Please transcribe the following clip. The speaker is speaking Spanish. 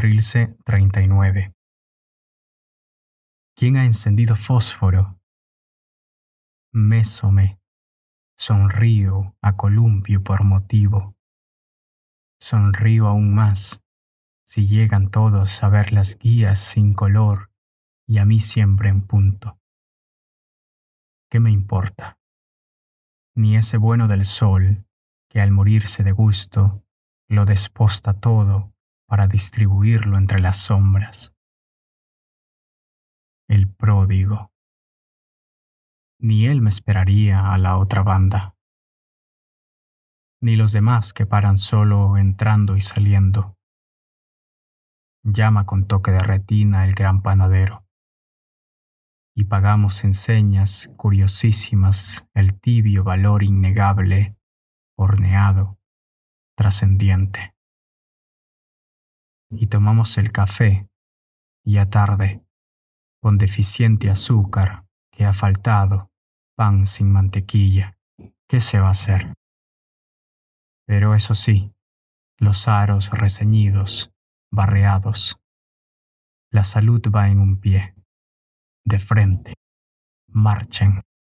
Trilce 39 ¿Quién ha encendido fósforo? Mésome, sonrío a columpio por motivo. Sonrío aún más si llegan todos a ver las guías sin color y a mí siempre en punto. ¿Qué me importa? Ni ese bueno del sol que al morirse de gusto lo desposta todo para distribuirlo entre las sombras. El pródigo. Ni él me esperaría a la otra banda, ni los demás que paran solo entrando y saliendo llama con toque de retina el gran panadero. Y pagamos en señas curiosísimas el tibio valor innegable, horneado, trascendiente. Y tomamos el café, y a tarde, con deficiente azúcar que ha faltado, pan sin mantequilla, ¿qué se va a hacer? Pero eso sí, los aros reseñidos barreados. La salud va en un pie. De frente. Marchen.